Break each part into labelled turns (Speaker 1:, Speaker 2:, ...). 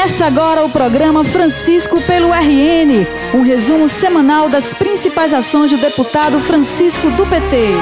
Speaker 1: Começa agora o programa Francisco pelo RN, um resumo semanal das principais ações do deputado Francisco do PT.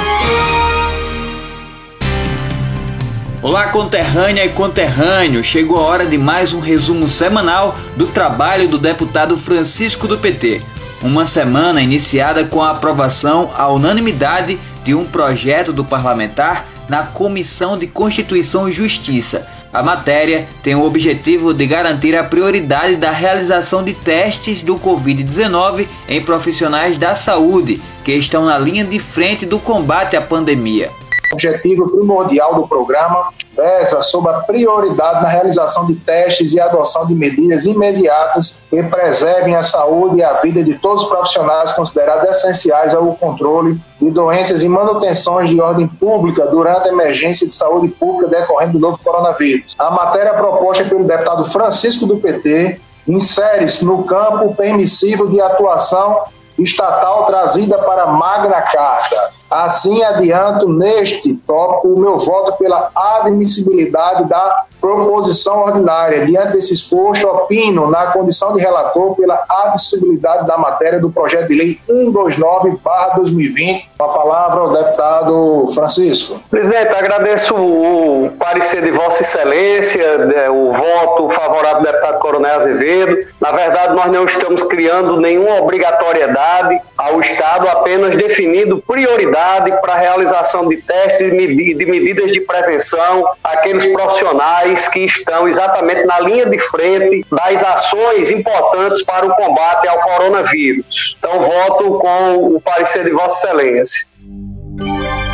Speaker 2: Olá, conterrânea e conterrâneo! Chegou a hora de mais um resumo semanal do trabalho do deputado Francisco do PT. Uma semana iniciada com a aprovação à unanimidade de um projeto do parlamentar na Comissão de Constituição e Justiça. A matéria tem o objetivo de garantir a prioridade da realização de testes do Covid-19 em profissionais da saúde que estão na linha de frente do combate à pandemia.
Speaker 3: Objetivo primordial do programa versa sobre a prioridade na realização de testes e adoção de medidas imediatas que preservem a saúde e a vida de todos os profissionais considerados essenciais ao controle de doenças e manutenções de ordem pública durante a emergência de saúde pública decorrente do novo coronavírus. A matéria proposta pelo deputado Francisco do PT insere-se no campo permissivo de atuação estatal trazida para Magna Carta. Assim adianto neste tópico o meu voto pela admissibilidade da proposição ordinária. Diante desse exposto, opino na condição de relator pela admissibilidade da matéria do projeto de lei 129/2020. Com a palavra ao deputado Francisco.
Speaker 4: Presidente, agradeço o parecer de Vossa Excelência, né, o voto favorável do deputado Coronel Azevedo. Na verdade, nós não estamos criando nenhuma obrigatoriedade ao Estado, apenas definindo prioridade para a realização de testes e de medidas de prevenção àqueles profissionais que estão exatamente na linha de frente das ações importantes para o combate ao coronavírus. Então, voto com o parecer de Vossa Excelência.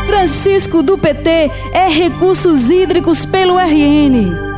Speaker 1: Francisco do PT é Recursos Hídricos pelo RN.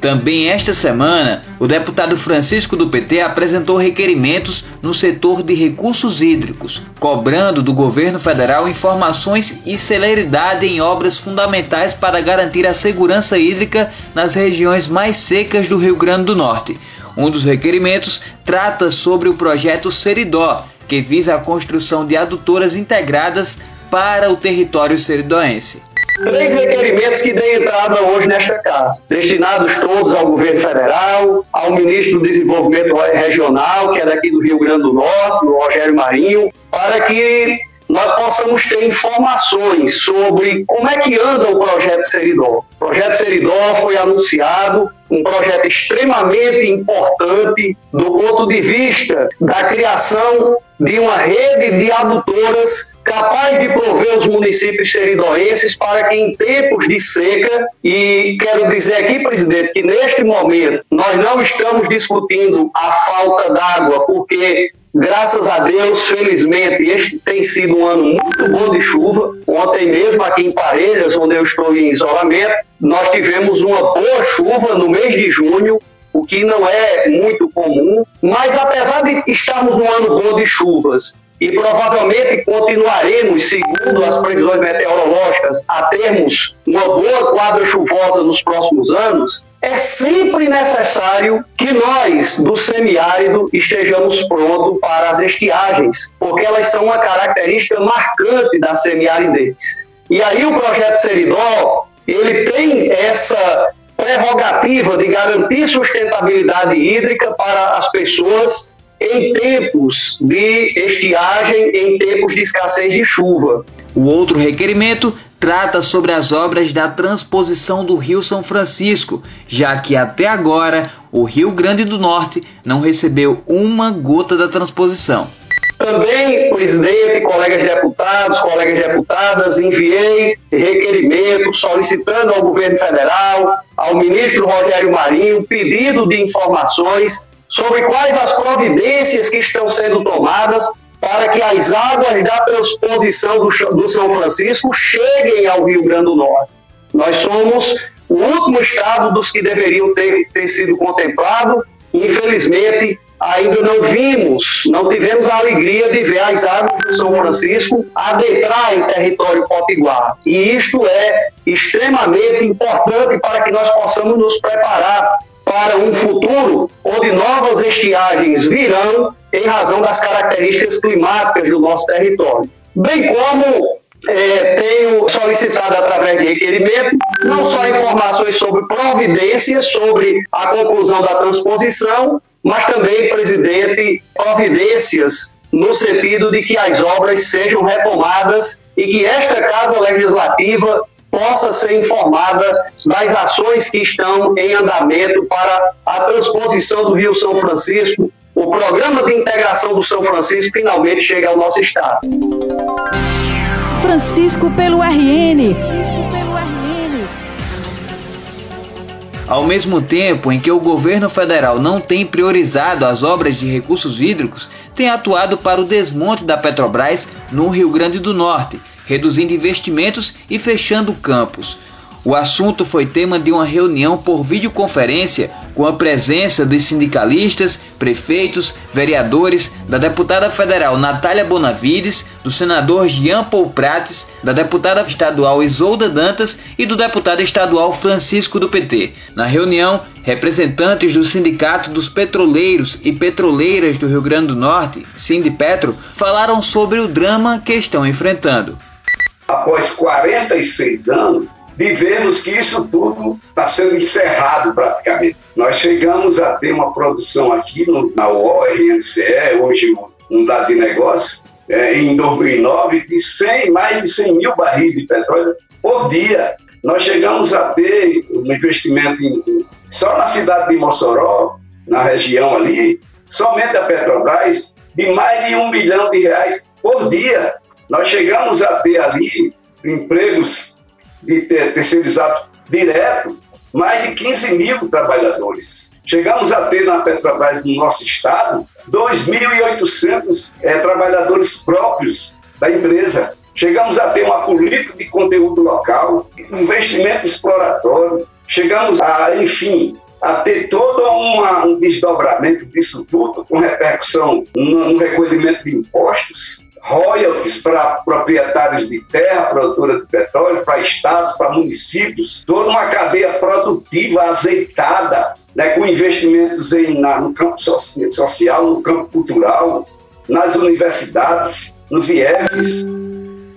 Speaker 2: Também esta semana, o deputado Francisco do PT apresentou requerimentos no setor de recursos hídricos, cobrando do governo federal informações e celeridade em obras fundamentais para garantir a segurança hídrica nas regiões mais secas do Rio Grande do Norte. Um dos requerimentos trata sobre o projeto Seridó, que visa a construção de adutoras integradas para o território seridoense.
Speaker 4: Três requerimentos que dêem entrada hoje nesta casa, destinados todos ao governo federal, ao ministro do Desenvolvimento Regional, que é daqui do Rio Grande do Norte, o Rogério Marinho, para que nós possamos ter informações sobre como é que anda o projeto Seridó. O projeto Seridó foi anunciado, um projeto extremamente importante do ponto de vista da criação de uma rede de adutoras capaz de prover os municípios seridoenses para que em tempos de seca, e quero dizer aqui, presidente, que neste momento nós não estamos discutindo a falta d'água, porque Graças a Deus, felizmente, este tem sido um ano muito bom de chuva. Ontem mesmo, aqui em Parelhas, onde eu estou em isolamento, nós tivemos uma boa chuva no mês de junho, o que não é muito comum. Mas apesar de estarmos num ano bom de chuvas e provavelmente continuaremos, segundo as previsões meteorológicas, a termos uma boa quadra chuvosa nos próximos anos, é sempre necessário que nós, do semiárido, estejamos prontos para as estiagens, porque elas são uma característica marcante da semiaridez. E aí o projeto Seridó, ele tem essa prerrogativa de garantir sustentabilidade hídrica para as pessoas em tempos de estiagem, em tempos de escassez de chuva.
Speaker 2: O outro requerimento trata sobre as obras da transposição do Rio São Francisco, já que até agora o Rio Grande do Norte não recebeu uma gota da transposição.
Speaker 4: Também, presidente, colegas deputados, colegas deputadas, enviei requerimento solicitando ao governo federal, ao ministro Rogério Marinho, pedido de informações sobre quais as providências que estão sendo tomadas para que as águas da transposição do, do São Francisco cheguem ao Rio Grande do Norte. Nós somos o último estado dos que deveriam ter, ter sido contemplado. Infelizmente, ainda não vimos, não tivemos a alegria de ver as águas do São Francisco adentrar em território potiguar. E isto é extremamente importante para que nós possamos nos preparar para um futuro onde novas estiagens virão em razão das características climáticas do nosso território. Bem como é, tenho solicitado através de requerimento não só informações sobre providências, sobre a conclusão da transposição, mas também, presidente, providências no sentido de que as obras sejam retomadas e que esta Casa Legislativa possa ser informada das ações que estão em andamento para a transposição do Rio São Francisco. O programa de integração do São Francisco finalmente chega ao nosso estado.
Speaker 1: Francisco pelo RN.
Speaker 2: Ao mesmo tempo em que o governo federal não tem priorizado as obras de recursos hídricos, tem atuado para o desmonte da Petrobras no Rio Grande do Norte, reduzindo investimentos e fechando campos. O assunto foi tema de uma reunião por videoconferência com a presença dos sindicalistas, prefeitos, vereadores, da deputada federal Natália Bonavides, do senador Jean Paul Prates, da deputada estadual Isolda Dantas e do deputado estadual Francisco do PT. Na reunião, representantes do Sindicato dos Petroleiros e Petroleiras do Rio Grande do Norte, Sindipetro, falaram sobre o drama que estão enfrentando.
Speaker 5: Após 46 anos, de vermos que isso tudo está sendo encerrado praticamente. Nós chegamos a ter uma produção aqui no, na ORNCE, hoje um dado de negócio, é, em 2009, de 100, mais de 100 mil barris de petróleo por dia. Nós chegamos a ter um investimento em, só na cidade de Mossoró, na região ali, somente a Petrobras, de mais de um bilhão de reais por dia. Nós chegamos a ter ali empregos de terceirizado direto, mais de 15 mil trabalhadores. Chegamos a ter na Petrobras, no nosso estado, 2.800 é, trabalhadores próprios da empresa. Chegamos a ter uma política de conteúdo local, investimento exploratório. Chegamos a, enfim, a ter todo uma, um desdobramento disso tudo, com repercussão no, no recolhimento de impostos, royalties para proprietários de terra, produtora de petróleo, para estados, para municípios, toda uma cadeia produtiva azeitada, né, com investimentos em, na, no campo social, no campo cultural, nas universidades, nos IEFs.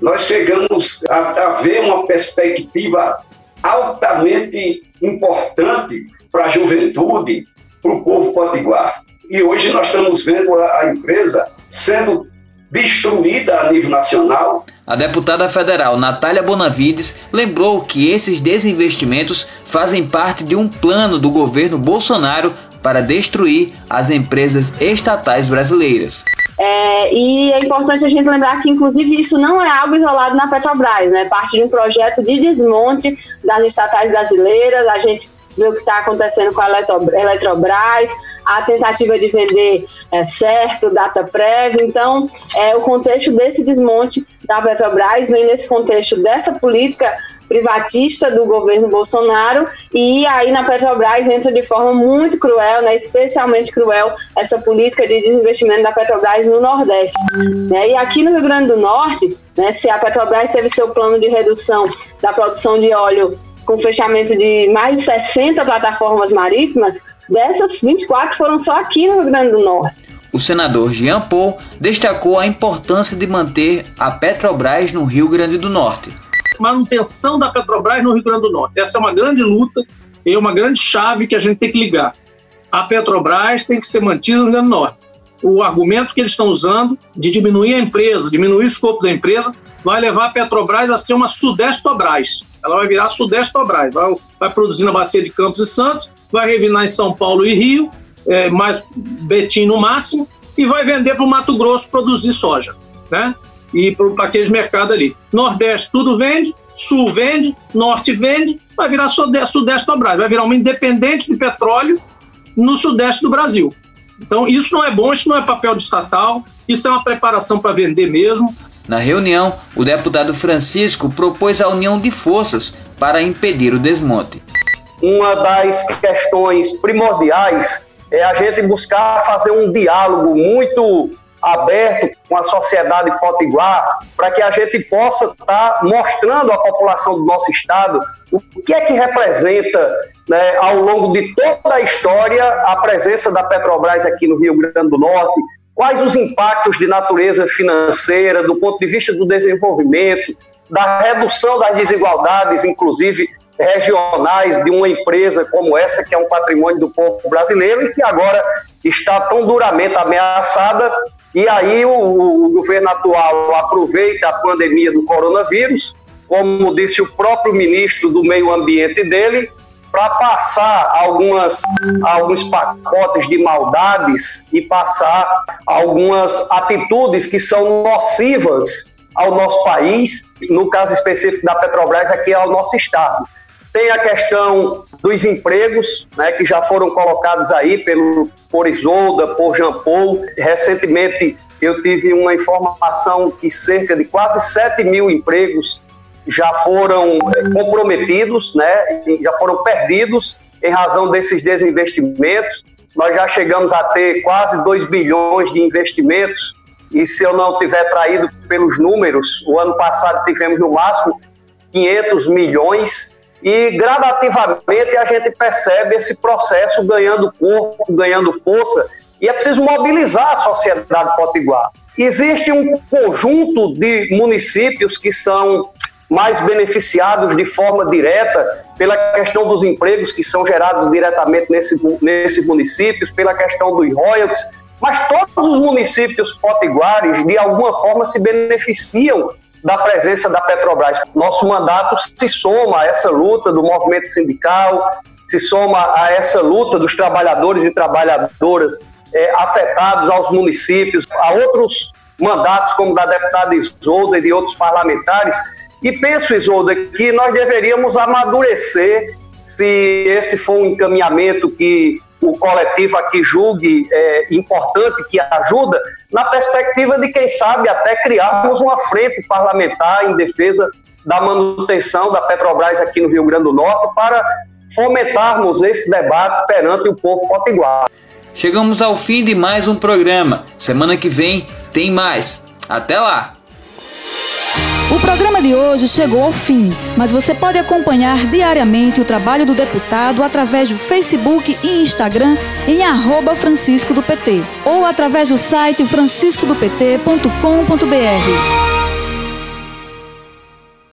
Speaker 5: Nós chegamos a, a ver uma perspectiva altamente importante para a juventude, para o povo potiguar. E hoje nós estamos vendo a, a empresa sendo destruída a nível nacional.
Speaker 2: A deputada federal Natália Bonavides lembrou que esses desinvestimentos fazem parte de um plano do governo Bolsonaro para destruir as empresas estatais brasileiras.
Speaker 6: É, e é importante a gente lembrar que, inclusive, isso não é algo isolado na Petrobras, né? Parte de um projeto de desmonte das estatais brasileiras. A gente ver o que está acontecendo com a Eletrobras, a tentativa de vender é, certo, data prévia. Então, é, o contexto desse desmonte da Petrobras vem nesse contexto dessa política privatista do governo Bolsonaro e aí na Petrobras entra de forma muito cruel, né, especialmente cruel essa política de desinvestimento da Petrobras no Nordeste. Né? E aqui no Rio Grande do Norte, né, se a Petrobras teve seu plano de redução da produção de óleo com fechamento de mais de 60 plataformas marítimas, dessas 24 foram só aqui no Rio Grande do Norte.
Speaker 2: O senador Jean Paul destacou a importância de manter a Petrobras no Rio Grande do Norte.
Speaker 7: Manutenção da Petrobras no Rio Grande do Norte. Essa é uma grande luta e uma grande chave que a gente tem que ligar. A Petrobras tem que ser mantida no Rio Grande do Norte. O argumento que eles estão usando de diminuir a empresa, diminuir o escopo da empresa, vai levar a Petrobras a ser uma Sudestobras. Ela vai virar Sudestobras, vai, vai produzir na Bacia de Campos e Santos, vai revinar em São Paulo e Rio, é, mais Betim no máximo, e vai vender para o Mato Grosso produzir soja, né? E para aqueles mercados ali. Nordeste tudo vende, Sul vende, Norte vende, vai virar Sudeste, Sudeste Dobras, vai virar uma independente de petróleo no Sudeste do Brasil. Então, isso não é bom, isso não é papel de estatal, isso é uma preparação para vender mesmo.
Speaker 2: Na reunião, o deputado Francisco propôs a união de forças para impedir o desmonte.
Speaker 4: Uma das questões primordiais é a gente buscar fazer um diálogo muito aberto com a sociedade potiguar para que a gente possa estar tá mostrando à população do nosso estado o que é que representa né, ao longo de toda a história a presença da Petrobras aqui no Rio Grande do Norte, quais os impactos de natureza financeira, do ponto de vista do desenvolvimento, da redução das desigualdades, inclusive regionais, de uma empresa como essa, que é um patrimônio do povo brasileiro e que agora está tão duramente ameaçada. E aí o, o governo atual aproveita a pandemia do coronavírus, como disse o próprio ministro do Meio Ambiente dele, para passar algumas, alguns pacotes de maldades e passar algumas atitudes que são nocivas ao nosso país, no caso específico da Petrobras, aqui ao nosso estado. Tem a questão dos empregos, né, que já foram colocados aí pelo, por Isolda, por Jean Paul. Recentemente eu tive uma informação que cerca de quase 7 mil empregos já foram eh, comprometidos, né, já foram perdidos em razão desses desinvestimentos. Nós já chegamos a ter quase 2 bilhões de investimentos e se eu não tiver traído pelos números, o ano passado tivemos no máximo 500 milhões e gradativamente a gente percebe esse processo ganhando corpo, ganhando força e é preciso mobilizar a sociedade potiguar. Existe um conjunto de municípios que são mais beneficiados de forma direta pela questão dos empregos que são gerados diretamente nesse, nesses municípios, pela questão dos royalties, mas todos os municípios potiguares, de alguma forma, se beneficiam da presença da Petrobras. Nosso mandato se soma a essa luta do movimento sindical, se soma a essa luta dos trabalhadores e trabalhadoras é, afetados aos municípios, a outros mandatos, como da deputada Isolda e de outros parlamentares, e penso, Isolda, que nós deveríamos amadurecer se esse for um encaminhamento que o coletivo aqui julgue é, importante, que ajuda, na perspectiva de, quem sabe, até criarmos uma frente parlamentar em defesa da manutenção da Petrobras aqui no Rio Grande do Norte para fomentarmos esse debate perante o povo potiguar.
Speaker 2: Chegamos ao fim de mais um programa. Semana que vem tem mais. Até lá!
Speaker 1: O programa de hoje chegou ao fim, mas você pode acompanhar diariamente o trabalho do deputado através do Facebook e Instagram em arroba Francisco do PT ou através do site franciscodopt.com.br.